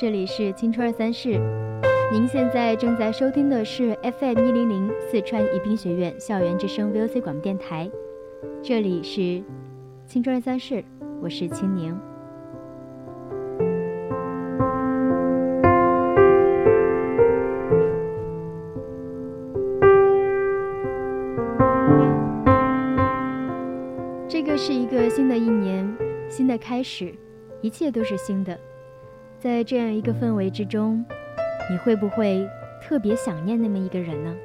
这里是青春二三事。您现在正在收听的是 FM 一零零四川宜宾学院校园之声 VOC 广播电台，这里是青春二三事，我是青宁。这个是一个新的一年，新的开始。一切都是新的，在这样一个氛围之中，你会不会特别想念那么一个人呢？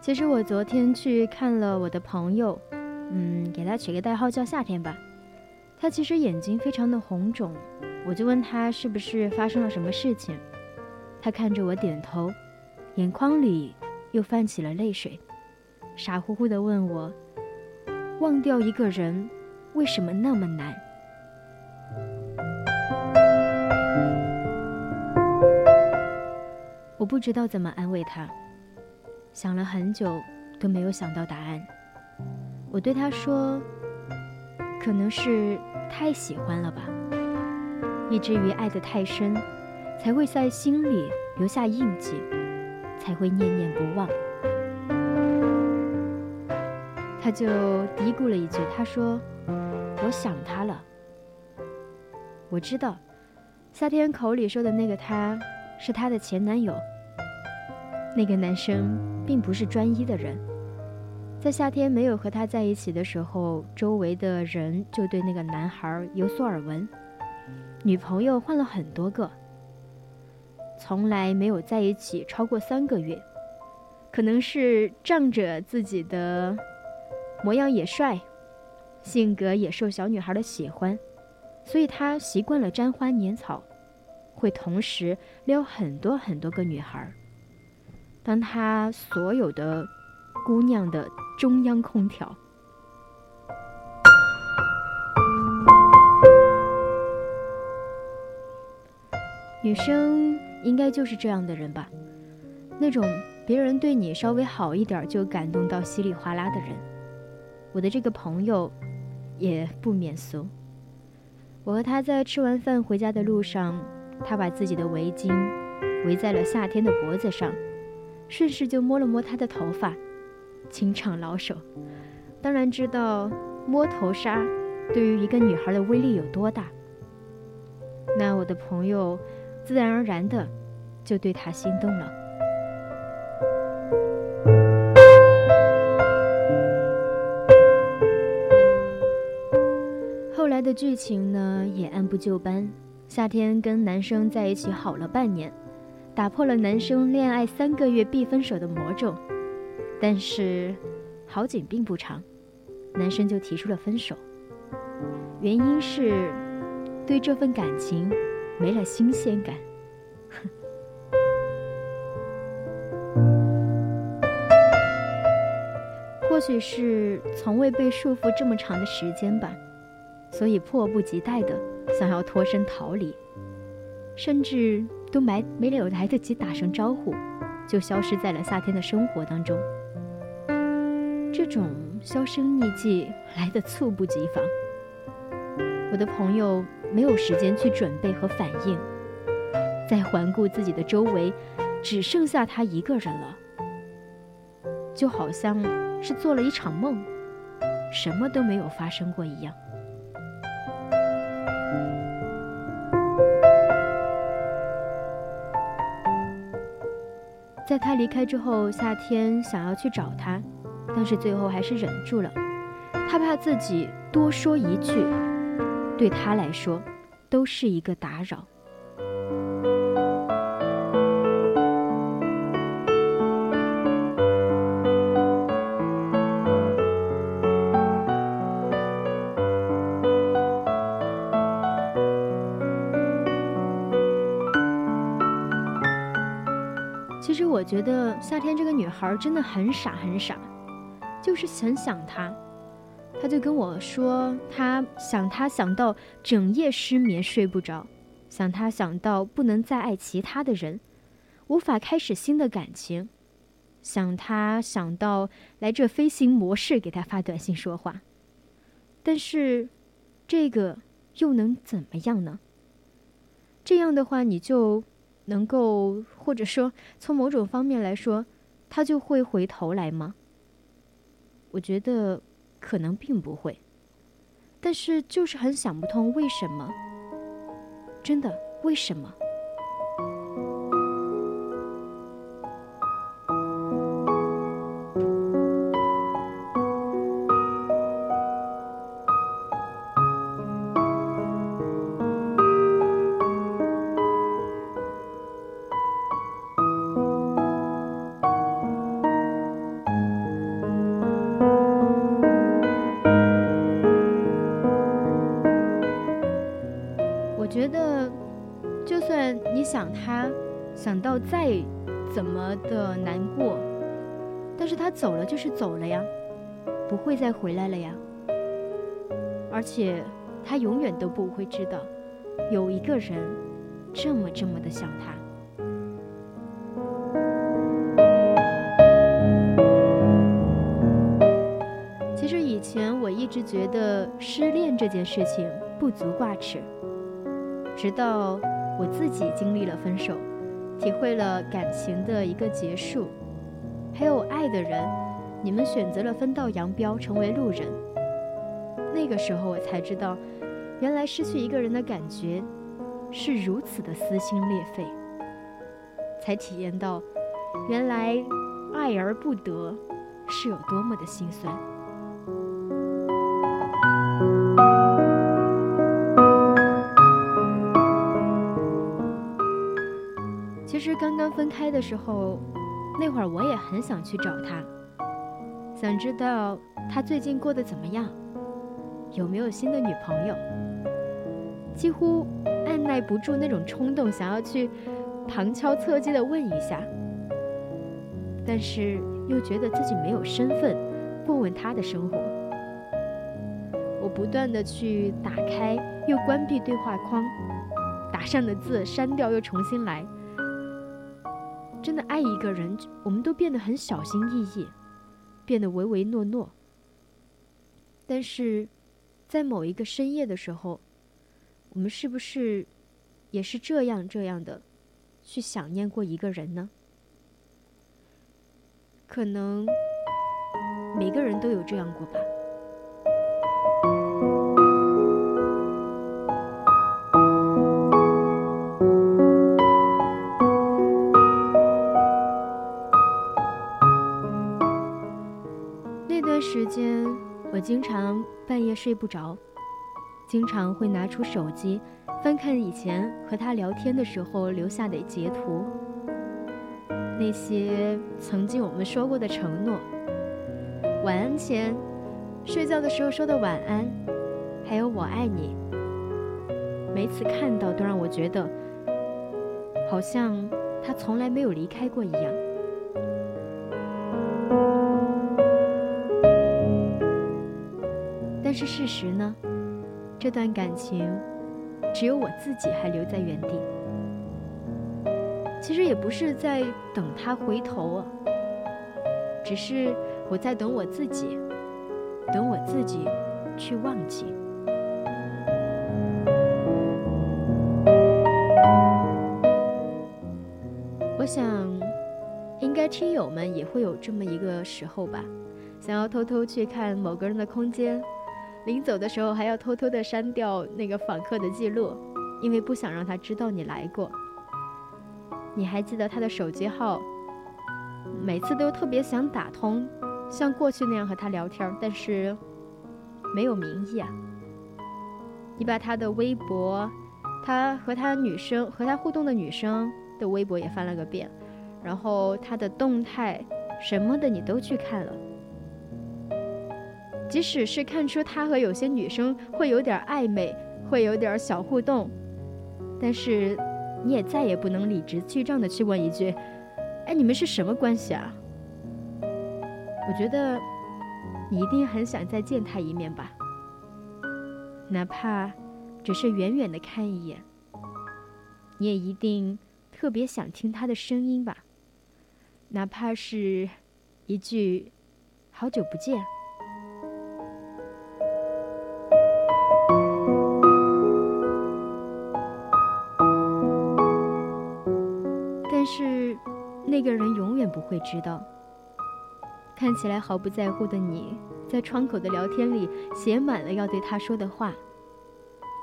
其实我昨天去看了我的朋友，嗯，给他取个代号叫夏天吧。他其实眼睛非常的红肿，我就问他是不是发生了什么事情，他看着我点头。眼眶里又泛起了泪水，傻乎乎地问我：“忘掉一个人，为什么那么难？”我不知道怎么安慰他，想了很久都没有想到答案。我对他说：“可能是太喜欢了吧，以至于爱得太深，才会在心里留下印记。”才会念念不忘。他就嘀咕了一句：“他说，我想他了。我知道，夏天口里说的那个他，是他的前男友。那个男生并不是专一的人，在夏天没有和他在一起的时候，周围的人就对那个男孩有所耳闻，女朋友换了很多个。”从来没有在一起超过三个月，可能是仗着自己的模样也帅，性格也受小女孩的喜欢，所以他习惯了沾花拈草，会同时撩很多很多个女孩，当他所有的姑娘的中央空调。女生。应该就是这样的人吧，那种别人对你稍微好一点就感动到稀里哗啦的人。我的这个朋友也不免俗。我和他在吃完饭回家的路上，他把自己的围巾围在了夏天的脖子上，顺势就摸了摸他的头发，情场老手，当然知道摸头杀对于一个女孩的威力有多大。那我的朋友。自然而然的，就对他心动了。后来的剧情呢，也按部就班。夏天跟男生在一起好了半年，打破了男生恋爱三个月必分手的魔咒。但是好景并不长，男生就提出了分手，原因是对这份感情。没了新鲜感，或许是从未被束缚这么长的时间吧，所以迫不及待的想要脱身逃离，甚至都没没有来得及打声招呼，就消失在了夏天的生活当中。这种销声匿迹来得猝不及防。我的朋友没有时间去准备和反应，再环顾自己的周围，只剩下他一个人了，就好像是做了一场梦，什么都没有发生过一样。在他离开之后，夏天想要去找他，但是最后还是忍住了。他怕自己多说一句，对他来说都是一个打扰。其实我觉得夏天这个女孩真的很傻很傻，就是很想他，他就跟我说，他想他想到整夜失眠睡不着，想他想到不能再爱其他的人，无法开始新的感情，想他想到来这飞行模式给他发短信说话，但是这个又能怎么样呢？这样的话你就。能够，或者说从某种方面来说，他就会回头来吗？我觉得可能并不会，但是就是很想不通为什么，真的为什么？再怎么的难过，但是他走了就是走了呀，不会再回来了呀。而且他永远都不会知道，有一个人这么这么的想他。其实以前我一直觉得失恋这件事情不足挂齿，直到我自己经历了分手。体会了感情的一个结束，还有爱的人，你们选择了分道扬镳，成为路人。那个时候我才知道，原来失去一个人的感觉是如此的撕心裂肺，才体验到，原来爱而不得是有多么的心酸。刚刚分开的时候，那会儿我也很想去找他，想知道他最近过得怎么样，有没有新的女朋友。几乎按耐不住那种冲动，想要去旁敲侧击的问一下，但是又觉得自己没有身份过问他的生活。我不断的去打开又关闭对话框，打上的字删掉又重新来。真的爱一个人，我们都变得很小心翼翼，变得唯唯诺诺。但是，在某一个深夜的时候，我们是不是也是这样这样的去想念过一个人呢？可能每个人都有这样过吧。时间，我经常半夜睡不着，经常会拿出手机翻看以前和他聊天的时候留下的截图，那些曾经我们说过的承诺，晚安前、睡觉的时候说的晚安，还有我爱你，每次看到都让我觉得，好像他从来没有离开过一样。是事实呢？这段感情，只有我自己还留在原地。其实也不是在等他回头啊，只是我在等我自己，等我自己去忘记。我想，应该听友们也会有这么一个时候吧，想要偷偷去看某个人的空间，临走的时候还要偷偷的删掉那个访客的记录，因为不想让他知道你来过。你还记得他的手机号？每次都特别想打通，像过去那样和他聊天，但是没有名义啊。你把他的微博，他和他女生和他互动的女生的微博也翻了个遍，然后他的动态什么的你都去看了。即使是看出他和有些女生会有点暧昧，会有点小互动，但是。你也再也不能理直气壮的去问一句：“哎，你们是什么关系啊？”我觉得你一定很想再见他一面吧，哪怕只是远远的看一眼。你也一定特别想听他的声音吧，哪怕是一句“好久不见”。会知道，看起来毫不在乎的你，在窗口的聊天里写满了要对他说的话，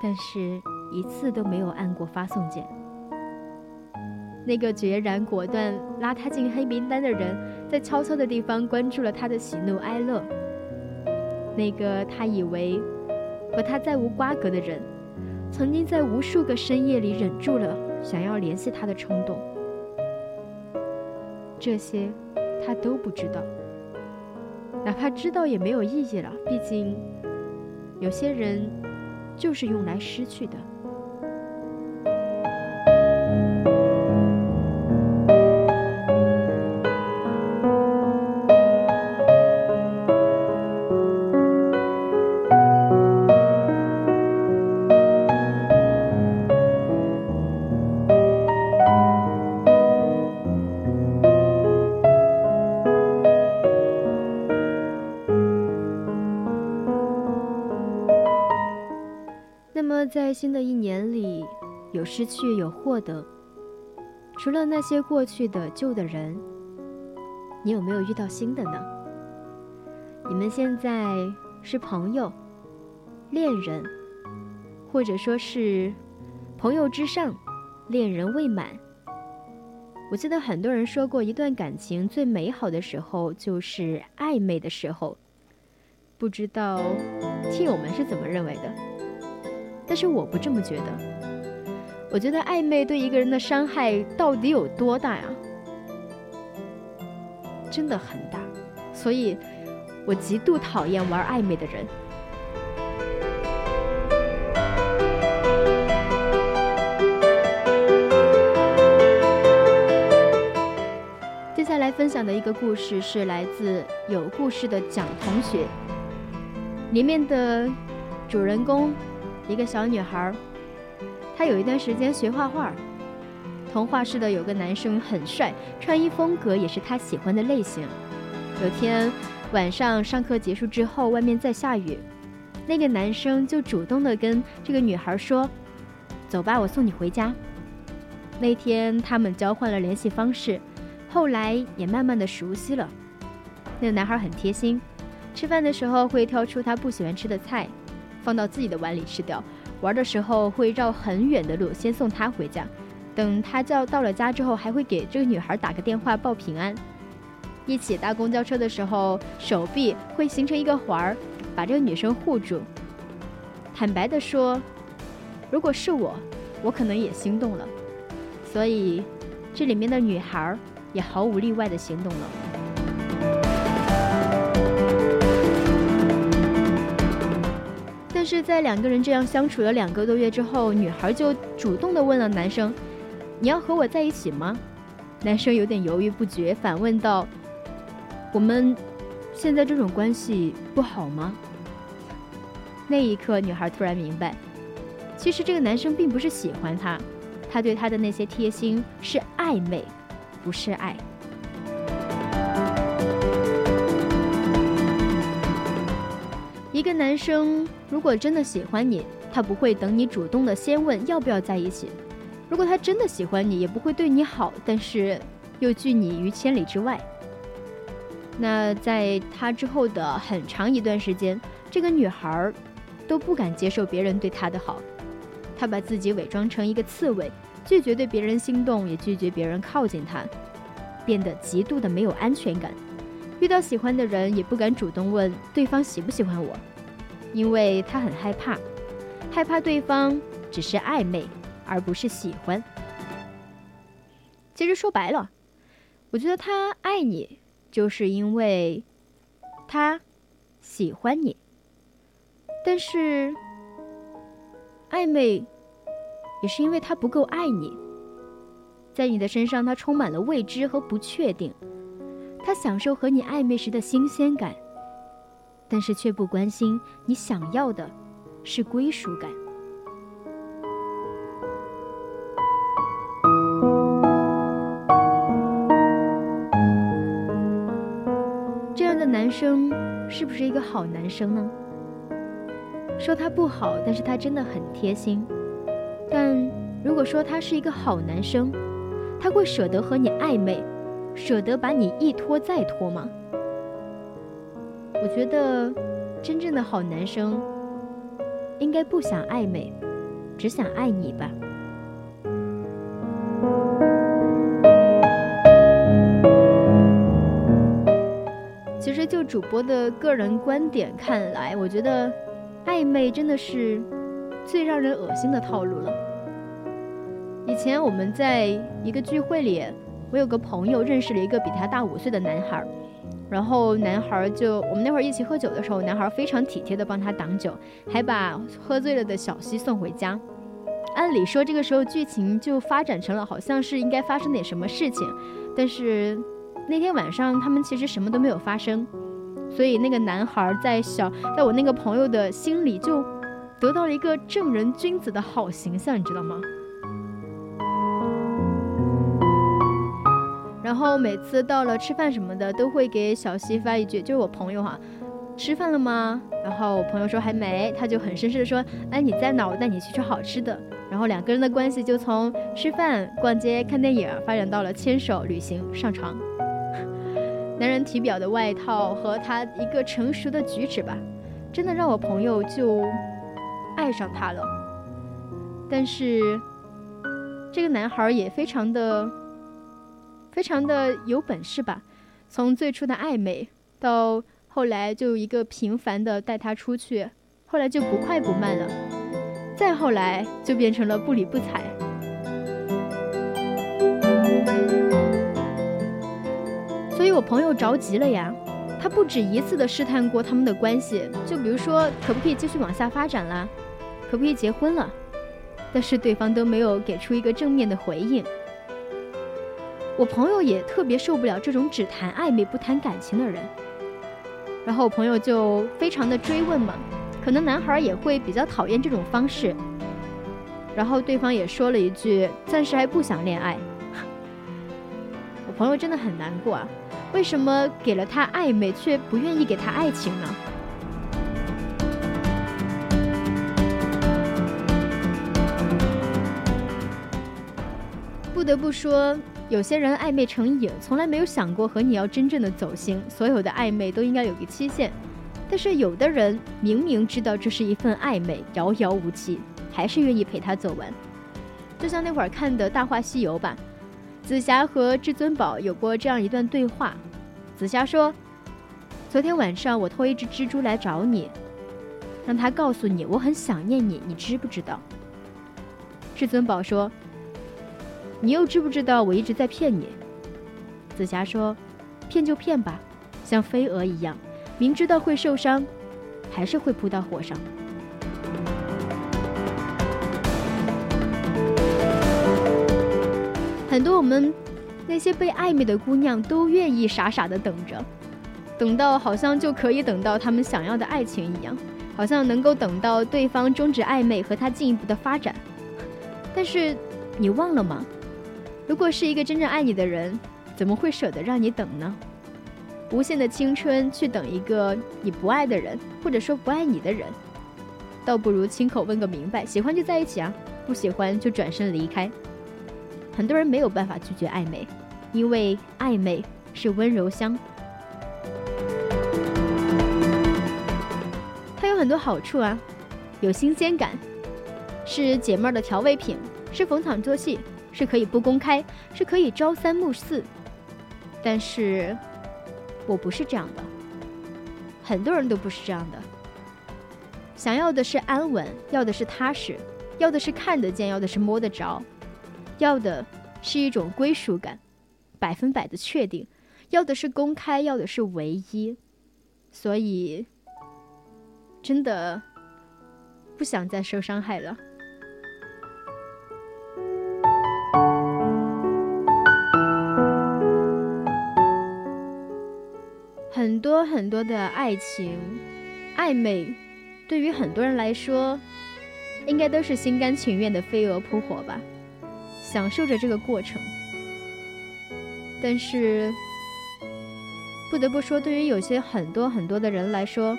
但是一次都没有按过发送键。那个决然果断拉他进黑名单的人，在悄悄的地方关注了他的喜怒哀乐。那个他以为和他再无瓜葛的人，曾经在无数个深夜里忍住了想要联系他的冲动。这些，他都不知道。哪怕知道也没有意义了，毕竟，有些人，就是用来失去的。在新的一年里，有失去，有获得。除了那些过去的旧的人，你有没有遇到新的呢？你们现在是朋友、恋人，或者说是朋友之上，恋人未满。我记得很多人说过，一段感情最美好的时候就是暧昧的时候。不知道听友们是怎么认为的？但是我不这么觉得，我觉得暧昧对一个人的伤害到底有多大呀？真的很大，所以我极度讨厌玩暧昧的人。接下来分享的一个故事是来自有故事的蒋同学，里面的主人公。一个小女孩，她有一段时间学画画。童话室的有个男生很帅，穿衣风格也是她喜欢的类型。有天晚上上课结束之后，外面在下雨，那个男生就主动的跟这个女孩说：“走吧，我送你回家。”那天他们交换了联系方式，后来也慢慢的熟悉了。那个男孩很贴心，吃饭的时候会挑出他不喜欢吃的菜。放到自己的碗里吃掉。玩的时候会绕很远的路先送她回家，等她叫到了家之后，还会给这个女孩打个电话报平安。一起搭公交车的时候，手臂会形成一个环儿，把这个女生护住。坦白的说，如果是我，我可能也心动了。所以，这里面的女孩也毫无例外的心动了。但是在两个人这样相处了两个多月之后，女孩就主动的问了男生：“你要和我在一起吗？”男生有点犹豫不决，反问道：“我们现在这种关系不好吗？”那一刻，女孩突然明白，其实这个男生并不是喜欢她，他对她的那些贴心是暧昧，不是爱。一个男生如果真的喜欢你，他不会等你主动的先问要不要在一起；如果他真的喜欢你，也不会对你好，但是又拒你于千里之外。那在他之后的很长一段时间，这个女孩都不敢接受别人对她的好，她把自己伪装成一个刺猬，拒绝对别人心动，也拒绝别人靠近她，变得极度的没有安全感。遇到喜欢的人也不敢主动问对方喜不喜欢我，因为他很害怕，害怕对方只是暧昧而不是喜欢。其实说白了，我觉得他爱你，就是因为他喜欢你。但是暧昧也是因为他不够爱你，在你的身上他充满了未知和不确定。他享受和你暧昧时的新鲜感，但是却不关心你想要的是归属感。这样的男生是不是一个好男生呢？说他不好，但是他真的很贴心。但如果说他是一个好男生，他会舍得和你暧昧。舍得把你一拖再拖吗？我觉得，真正的好男生，应该不想暧昧，只想爱你吧。其实，就主播的个人观点看来，我觉得，暧昧真的是最让人恶心的套路了。以前我们在一个聚会里。我有个朋友认识了一个比他大五岁的男孩，然后男孩就我们那会儿一起喝酒的时候，男孩非常体贴的帮他挡酒，还把喝醉了的小西送回家。按理说这个时候剧情就发展成了好像是应该发生点什么事情，但是那天晚上他们其实什么都没有发生，所以那个男孩在小在我那个朋友的心里就得到了一个正人君子的好形象，你知道吗？然后每次到了吃饭什么的，都会给小西发一句，就是我朋友哈，吃饭了吗？然后我朋友说还没，他就很绅士的说，哎你在哪？我带你去吃好吃的。然后两个人的关系就从吃饭、逛街、看电影发展到了牵手、旅行、上床。男人体表的外套和他一个成熟的举止吧，真的让我朋友就爱上他了。但是这个男孩也非常的。非常的有本事吧，从最初的暧昧到后来就一个频繁的带他出去，后来就不快不慢了，再后来就变成了不理不睬。所以我朋友着急了呀，他不止一次的试探过他们的关系，就比如说可不可以继续往下发展啦，可不可以结婚了，但是对方都没有给出一个正面的回应。我朋友也特别受不了这种只谈暧昧不谈感情的人，然后我朋友就非常的追问嘛，可能男孩也会比较讨厌这种方式，然后对方也说了一句暂时还不想恋爱，我朋友真的很难过啊，为什么给了他暧昧却不愿意给他爱情呢？不得不说。有些人暧昧成瘾，从来没有想过和你要真正的走心。所有的暧昧都应该有个期限，但是有的人明明知道这是一份暧昧，遥遥无期，还是愿意陪他走完。就像那会儿看的《大话西游》吧，紫霞和至尊宝有过这样一段对话。紫霞说：“昨天晚上我偷一只蜘蛛来找你，让他告诉你我很想念你，你知不知道？”至尊宝说。你又知不知道我一直在骗你？紫霞说：“骗就骗吧，像飞蛾一样，明知道会受伤，还是会扑到火上。”很多我们那些被暧昧的姑娘都愿意傻傻的等着，等到好像就可以等到他们想要的爱情一样，好像能够等到对方终止暧昧和他进一步的发展。但是你忘了吗？如果是一个真正爱你的人，怎么会舍得让你等呢？无限的青春去等一个你不爱的人，或者说不爱你的人，倒不如亲口问个明白，喜欢就在一起啊，不喜欢就转身离开。很多人没有办法拒绝暧昧，因为暧昧是温柔乡。它有很多好处啊，有新鲜感，是解闷的调味品，是逢场作戏，是可以不公开，是可以朝三暮四。但是，我不是这样的，很多人都不是这样的。想要的是安稳，要的是踏实，要的是看得见，要的是摸得着。要的是一种归属感，百分百的确定；要的是公开，要的是唯一。所以，真的不想再受伤害了。多很多的爱情暧昧，对于很多人来说，应该都是心甘情愿的飞蛾扑火吧。享受着这个过程，但是不得不说，对于有些很多很多的人来说，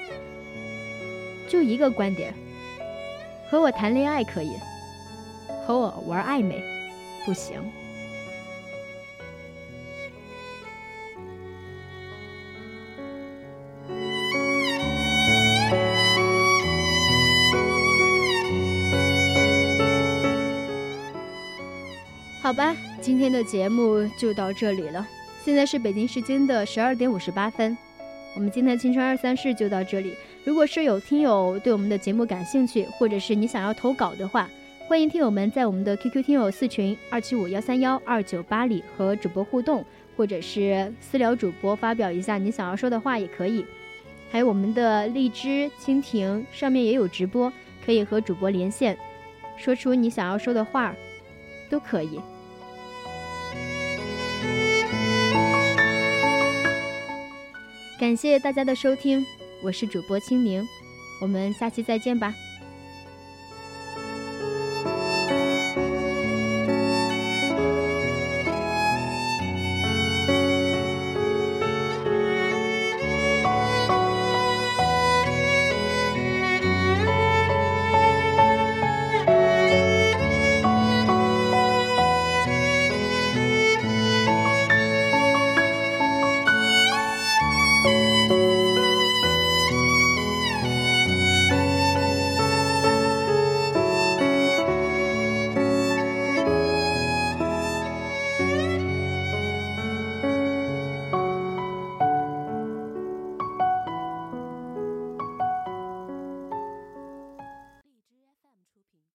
就一个观点：和我谈恋爱可以，和我玩暧昧不行。今天的节目就到这里了。现在是北京时间的十二点五十八分，我们今天的青春二三事就到这里。如果是有听友对我们的节目感兴趣，或者是你想要投稿的话，欢迎听友们在我们的 QQ 听友四群二七五幺三幺二九八里和主播互动，或者是私聊主播发表一下你想要说的话也可以。还有我们的荔枝蜻蜓上面也有直播，可以和主播连线，说出你想要说的话，都可以。感谢大家的收听，我是主播青柠，我们下期再见吧。